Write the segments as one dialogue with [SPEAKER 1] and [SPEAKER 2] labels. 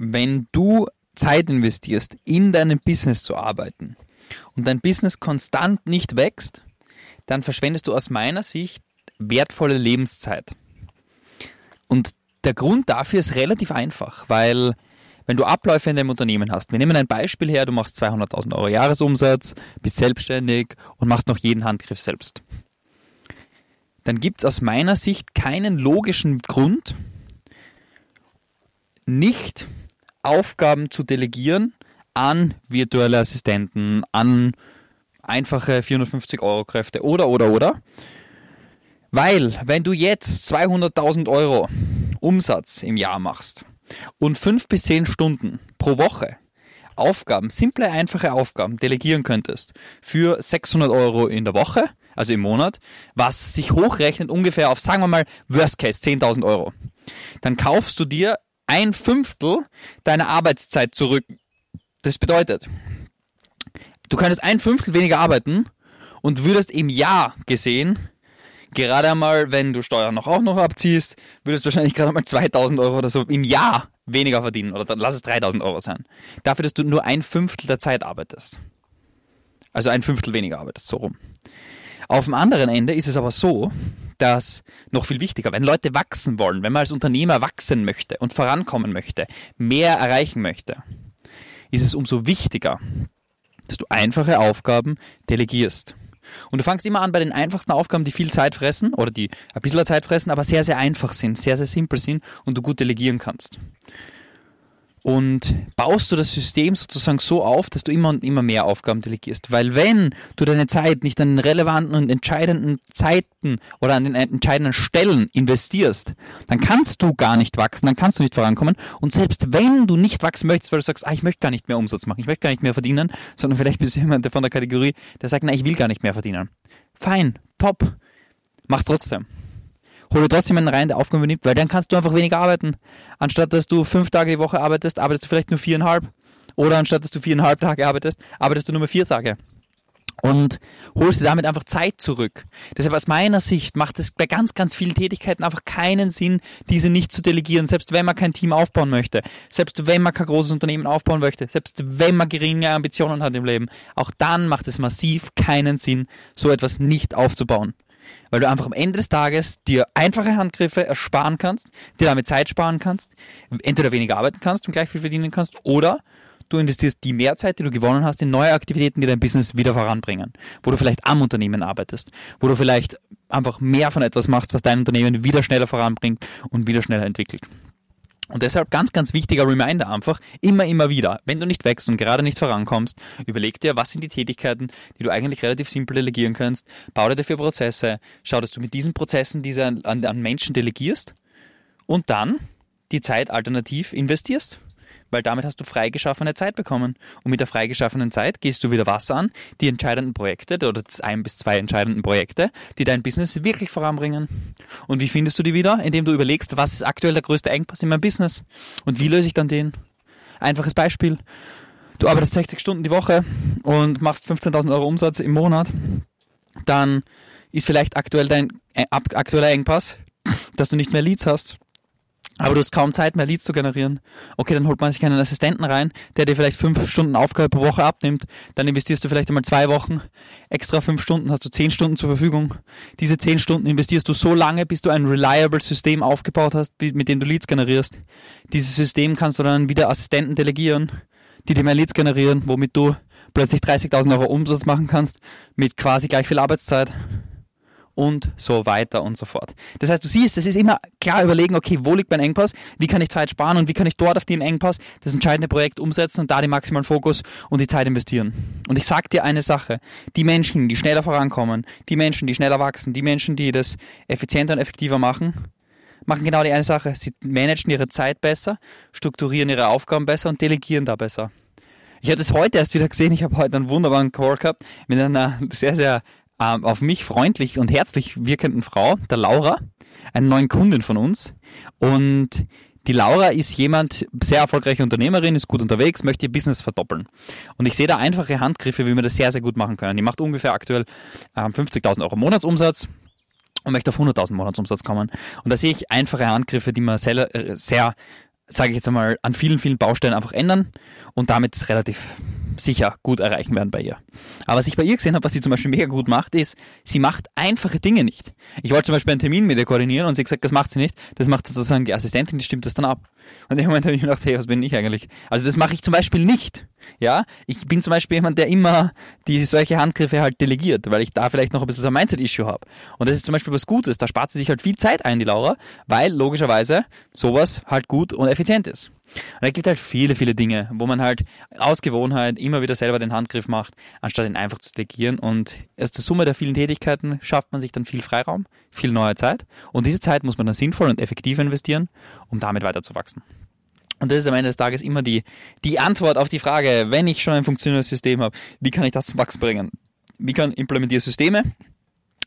[SPEAKER 1] wenn du Zeit investierst, in deinem Business zu arbeiten und dein Business konstant nicht wächst, dann verschwendest du aus meiner Sicht wertvolle Lebenszeit. Und der Grund dafür ist relativ einfach, weil wenn du Abläufe in deinem Unternehmen hast, wir nehmen ein Beispiel her, du machst 200.000 Euro Jahresumsatz, bist selbstständig und machst noch jeden Handgriff selbst, dann gibt es aus meiner Sicht keinen logischen Grund, nicht Aufgaben zu delegieren an virtuelle Assistenten, an einfache 450 Euro Kräfte oder, oder, oder. Weil, wenn du jetzt 200.000 Euro Umsatz im Jahr machst und fünf bis zehn Stunden pro Woche Aufgaben, simple, einfache Aufgaben delegieren könntest für 600 Euro in der Woche, also im Monat, was sich hochrechnet ungefähr auf, sagen wir mal, Worst Case 10.000 Euro, dann kaufst du dir ein Fünftel deiner Arbeitszeit zurück. Das bedeutet, du könntest ein Fünftel weniger arbeiten und würdest im Jahr gesehen, gerade einmal, wenn du Steuern noch auch noch abziehst, würdest du wahrscheinlich gerade mal 2000 Euro oder so im Jahr weniger verdienen. Oder dann lass es 3000 Euro sein. Dafür, dass du nur ein Fünftel der Zeit arbeitest. Also ein Fünftel weniger arbeitest, so rum. Auf dem anderen Ende ist es aber so, dass noch viel wichtiger, wenn Leute wachsen wollen, wenn man als Unternehmer wachsen möchte und vorankommen möchte, mehr erreichen möchte, ist es umso wichtiger, dass du einfache Aufgaben delegierst. Und du fangst immer an bei den einfachsten Aufgaben, die viel Zeit fressen oder die ein bisschen Zeit fressen, aber sehr, sehr einfach sind, sehr, sehr simpel sind und du gut delegieren kannst und baust du das System sozusagen so auf, dass du immer und immer mehr Aufgaben delegierst. Weil wenn du deine Zeit nicht an den relevanten und entscheidenden Zeiten oder an den entscheidenden Stellen investierst, dann kannst du gar nicht wachsen, dann kannst du nicht vorankommen. Und selbst wenn du nicht wachsen möchtest, weil du sagst, ah, ich möchte gar nicht mehr Umsatz machen, ich möchte gar nicht mehr verdienen, sondern vielleicht bist du jemand von der Kategorie, der sagt, na, ich will gar nicht mehr verdienen. Fein, top, mach trotzdem hol dir trotzdem einen rein, der Aufgaben übernimmt, weil dann kannst du einfach weniger arbeiten. Anstatt dass du fünf Tage die Woche arbeitest, arbeitest du vielleicht nur viereinhalb. Oder anstatt dass du viereinhalb Tage arbeitest, arbeitest du nur mehr vier Tage. Und holst dir damit einfach Zeit zurück. Deshalb aus meiner Sicht macht es bei ganz, ganz vielen Tätigkeiten einfach keinen Sinn, diese nicht zu delegieren, selbst wenn man kein Team aufbauen möchte, selbst wenn man kein großes Unternehmen aufbauen möchte, selbst wenn man geringe Ambitionen hat im Leben. Auch dann macht es massiv keinen Sinn, so etwas nicht aufzubauen weil du einfach am Ende des Tages dir einfache Handgriffe ersparen kannst, dir damit Zeit sparen kannst, entweder weniger arbeiten kannst und gleich viel verdienen kannst, oder du investierst die Mehrzeit, die du gewonnen hast, in neue Aktivitäten, die dein Business wieder voranbringen, wo du vielleicht am Unternehmen arbeitest, wo du vielleicht einfach mehr von etwas machst, was dein Unternehmen wieder schneller voranbringt und wieder schneller entwickelt. Und deshalb ganz, ganz wichtiger Reminder einfach, immer, immer wieder, wenn du nicht wächst und gerade nicht vorankommst, überleg dir, was sind die Tätigkeiten, die du eigentlich relativ simpel delegieren kannst, bau dir dafür Prozesse, schau, dass du mit diesen Prozessen diese an, an Menschen delegierst und dann die Zeit alternativ investierst weil damit hast du freigeschaffene Zeit bekommen. Und mit der freigeschaffenen Zeit gehst du wieder was an, die entscheidenden Projekte oder ein bis zwei entscheidenden Projekte, die dein Business wirklich voranbringen. Und wie findest du die wieder? Indem du überlegst, was ist aktuell der größte Engpass in meinem Business und wie löse ich dann den? Einfaches Beispiel. Du arbeitest 60 Stunden die Woche und machst 15.000 Euro Umsatz im Monat. Dann ist vielleicht aktuell dein äh, aktueller Engpass, dass du nicht mehr Leads hast aber du hast kaum Zeit mehr, Leads zu generieren. Okay, dann holt man sich einen Assistenten rein, der dir vielleicht fünf Stunden Aufgabe pro Woche abnimmt. Dann investierst du vielleicht einmal zwei Wochen, extra fünf Stunden, hast du zehn Stunden zur Verfügung. Diese zehn Stunden investierst du so lange, bis du ein reliable System aufgebaut hast, mit dem du Leads generierst. Dieses System kannst du dann wieder Assistenten delegieren, die dir mehr Leads generieren, womit du plötzlich 30.000 Euro Umsatz machen kannst, mit quasi gleich viel Arbeitszeit und so weiter und so fort. Das heißt, du siehst, es ist immer klar überlegen, okay, wo liegt mein Engpass, wie kann ich Zeit sparen und wie kann ich dort auf den Engpass das entscheidende Projekt umsetzen und da den maximalen Fokus und die Zeit investieren. Und ich sage dir eine Sache, die Menschen, die schneller vorankommen, die Menschen, die schneller wachsen, die Menschen, die das effizienter und effektiver machen, machen genau die eine Sache. Sie managen ihre Zeit besser, strukturieren ihre Aufgaben besser und delegieren da besser. Ich habe das heute erst wieder gesehen. Ich habe heute einen wunderbaren Call gehabt mit einer sehr, sehr ähm, auf mich freundlich und herzlich wirkenden Frau, der Laura, eine neuen Kundin von uns. Und die Laura ist jemand, sehr erfolgreiche Unternehmerin, ist gut unterwegs, möchte ihr Business verdoppeln. Und ich sehe da einfache Handgriffe, wie wir das sehr, sehr gut machen können. Die macht ungefähr aktuell ähm, 50.000 Euro Monatsumsatz und möchte auf 100.000 Monatsumsatz kommen. Und da sehe ich einfache Handgriffe, die man sehr, äh, sehr sage ich jetzt einmal, an vielen, vielen Baustellen einfach ändern und damit relativ sicher gut erreichen werden bei ihr. Aber was ich bei ihr gesehen habe, was sie zum Beispiel mega gut macht, ist, sie macht einfache Dinge nicht. Ich wollte zum Beispiel einen Termin mit ihr koordinieren und sie hat gesagt, das macht sie nicht. Das macht sozusagen die Assistentin, die stimmt das dann ab. Und dem Moment habe ich mir gedacht, hey, was bin ich eigentlich? Also das mache ich zum Beispiel nicht. Ja, ich bin zum Beispiel jemand, der immer die solche Handgriffe halt delegiert, weil ich da vielleicht noch ein bisschen so ein Mindset-Issue habe. Und das ist zum Beispiel was Gutes. Da spart sie sich halt viel Zeit ein, die Laura, weil logischerweise sowas halt gut und effizient ist. Und es gibt halt viele, viele Dinge, wo man halt aus Gewohnheit immer wieder selber den Handgriff macht, anstatt ihn einfach zu delegieren. Und aus der Summe der vielen Tätigkeiten schafft man sich dann viel Freiraum, viel neue Zeit. Und diese Zeit muss man dann sinnvoll und effektiv investieren, um damit weiterzuwachsen. Und das ist am Ende des Tages immer die, die Antwort auf die Frage, wenn ich schon ein funktionierendes System habe, wie kann ich das zum Wachsen bringen? Wie kann implementiere Systeme,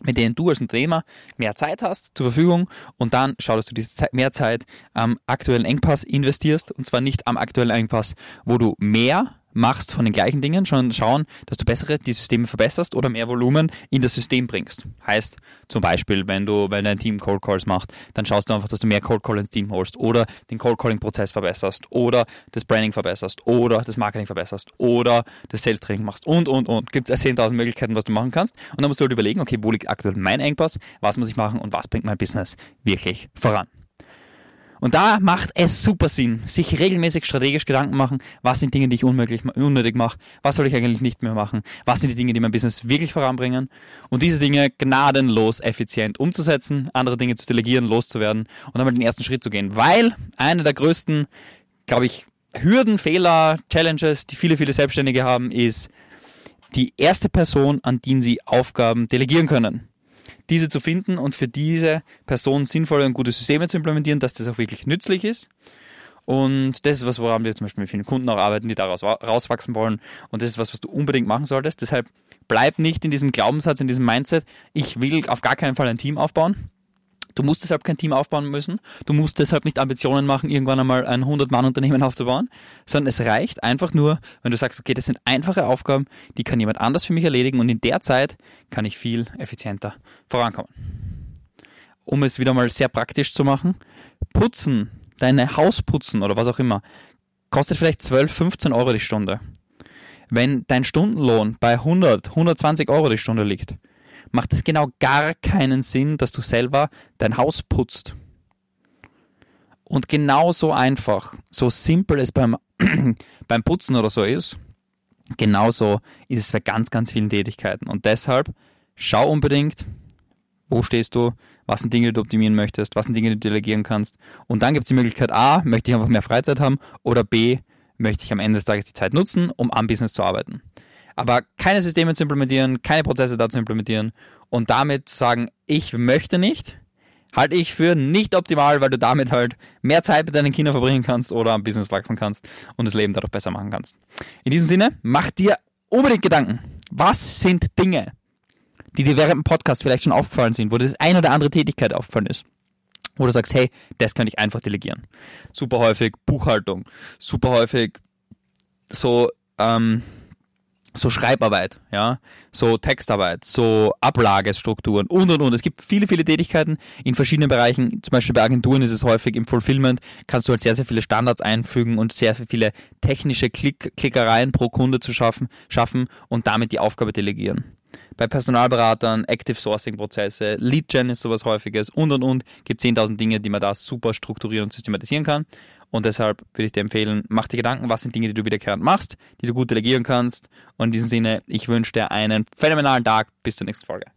[SPEAKER 1] mit denen du als Unternehmer mehr Zeit hast zur Verfügung und dann schau, dass du diese Zeit, mehr Zeit am aktuellen Engpass investierst und zwar nicht am aktuellen Engpass, wo du mehr machst von den gleichen Dingen, schon schauen, dass du bessere die Systeme verbesserst oder mehr Volumen in das System bringst. Heißt zum Beispiel, wenn du, wenn dein Team Cold Calls macht, dann schaust du einfach, dass du mehr Cold Call ins Team holst oder den Cold Calling Prozess verbesserst oder das Branding verbesserst oder das Marketing verbesserst oder das Sales Training machst und und und. Gibt es 10.000 Möglichkeiten, was du machen kannst und dann musst du halt überlegen, okay, wo liegt aktuell mein Engpass, was muss ich machen und was bringt mein Business wirklich voran. Und da macht es super Sinn, sich regelmäßig strategisch Gedanken machen, was sind Dinge, die ich unmöglich, unnötig mache, was soll ich eigentlich nicht mehr machen, was sind die Dinge, die mein Business wirklich voranbringen und diese Dinge gnadenlos effizient umzusetzen, andere Dinge zu delegieren, loszuwerden und dann mal den ersten Schritt zu gehen. Weil eine der größten, glaube ich, Hürden, Fehler, Challenges, die viele, viele Selbstständige haben, ist die erste Person, an die sie Aufgaben delegieren können diese zu finden und für diese Person sinnvolle und gute Systeme zu implementieren, dass das auch wirklich nützlich ist. Und das ist was, woran wir zum Beispiel mit vielen Kunden auch arbeiten, die daraus rauswachsen wollen. Und das ist was, was du unbedingt machen solltest. Deshalb bleib nicht in diesem Glaubenssatz, in diesem Mindset, ich will auf gar keinen Fall ein Team aufbauen. Du musst deshalb kein Team aufbauen müssen. Du musst deshalb nicht Ambitionen machen, irgendwann einmal ein 100-Mann-Unternehmen aufzubauen, sondern es reicht einfach nur, wenn du sagst, okay, das sind einfache Aufgaben, die kann jemand anders für mich erledigen und in der Zeit kann ich viel effizienter vorankommen. Um es wieder mal sehr praktisch zu machen, putzen, deine Haus putzen oder was auch immer, kostet vielleicht 12, 15 Euro die Stunde. Wenn dein Stundenlohn bei 100, 120 Euro die Stunde liegt, macht es genau gar keinen Sinn, dass du selber dein Haus putzt. Und genauso einfach, so simpel es beim, beim Putzen oder so ist, genauso ist es bei ganz, ganz vielen Tätigkeiten. Und deshalb schau unbedingt, wo stehst du, was sind Dinge, die du optimieren möchtest, was sind Dinge, die du delegieren kannst. Und dann gibt es die Möglichkeit A, möchte ich einfach mehr Freizeit haben oder B, möchte ich am Ende des Tages die Zeit nutzen, um am Business zu arbeiten aber keine Systeme zu implementieren, keine Prozesse da zu implementieren und damit sagen, ich möchte nicht, halte ich für nicht optimal, weil du damit halt mehr Zeit mit deinen Kindern verbringen kannst oder am Business wachsen kannst und das Leben dadurch besser machen kannst. In diesem Sinne, mach dir unbedingt Gedanken. Was sind Dinge, die dir während dem Podcast vielleicht schon aufgefallen sind, wo dir das eine oder andere Tätigkeit aufgefallen ist? Wo du sagst, hey, das könnte ich einfach delegieren. Super häufig Buchhaltung, super häufig so ähm, so Schreibarbeit, ja, so Textarbeit, so Ablagestrukturen und und und. Es gibt viele, viele Tätigkeiten in verschiedenen Bereichen. Zum Beispiel bei Agenturen ist es häufig im Fulfillment, kannst du halt sehr, sehr viele Standards einfügen und sehr, sehr viele technische Klick Klickereien pro Kunde zu schaffen, schaffen und damit die Aufgabe delegieren. Bei Personalberatern, Active Sourcing Prozesse, Lead Gen ist sowas häufiges und und und. Gibt 10.000 Dinge, die man da super strukturieren und systematisieren kann. Und deshalb würde ich dir empfehlen, mach dir Gedanken, was sind Dinge, die du wiederkehrend machst, die du gut delegieren kannst. Und in diesem Sinne, ich wünsche dir einen phänomenalen Tag. Bis zur nächsten Folge.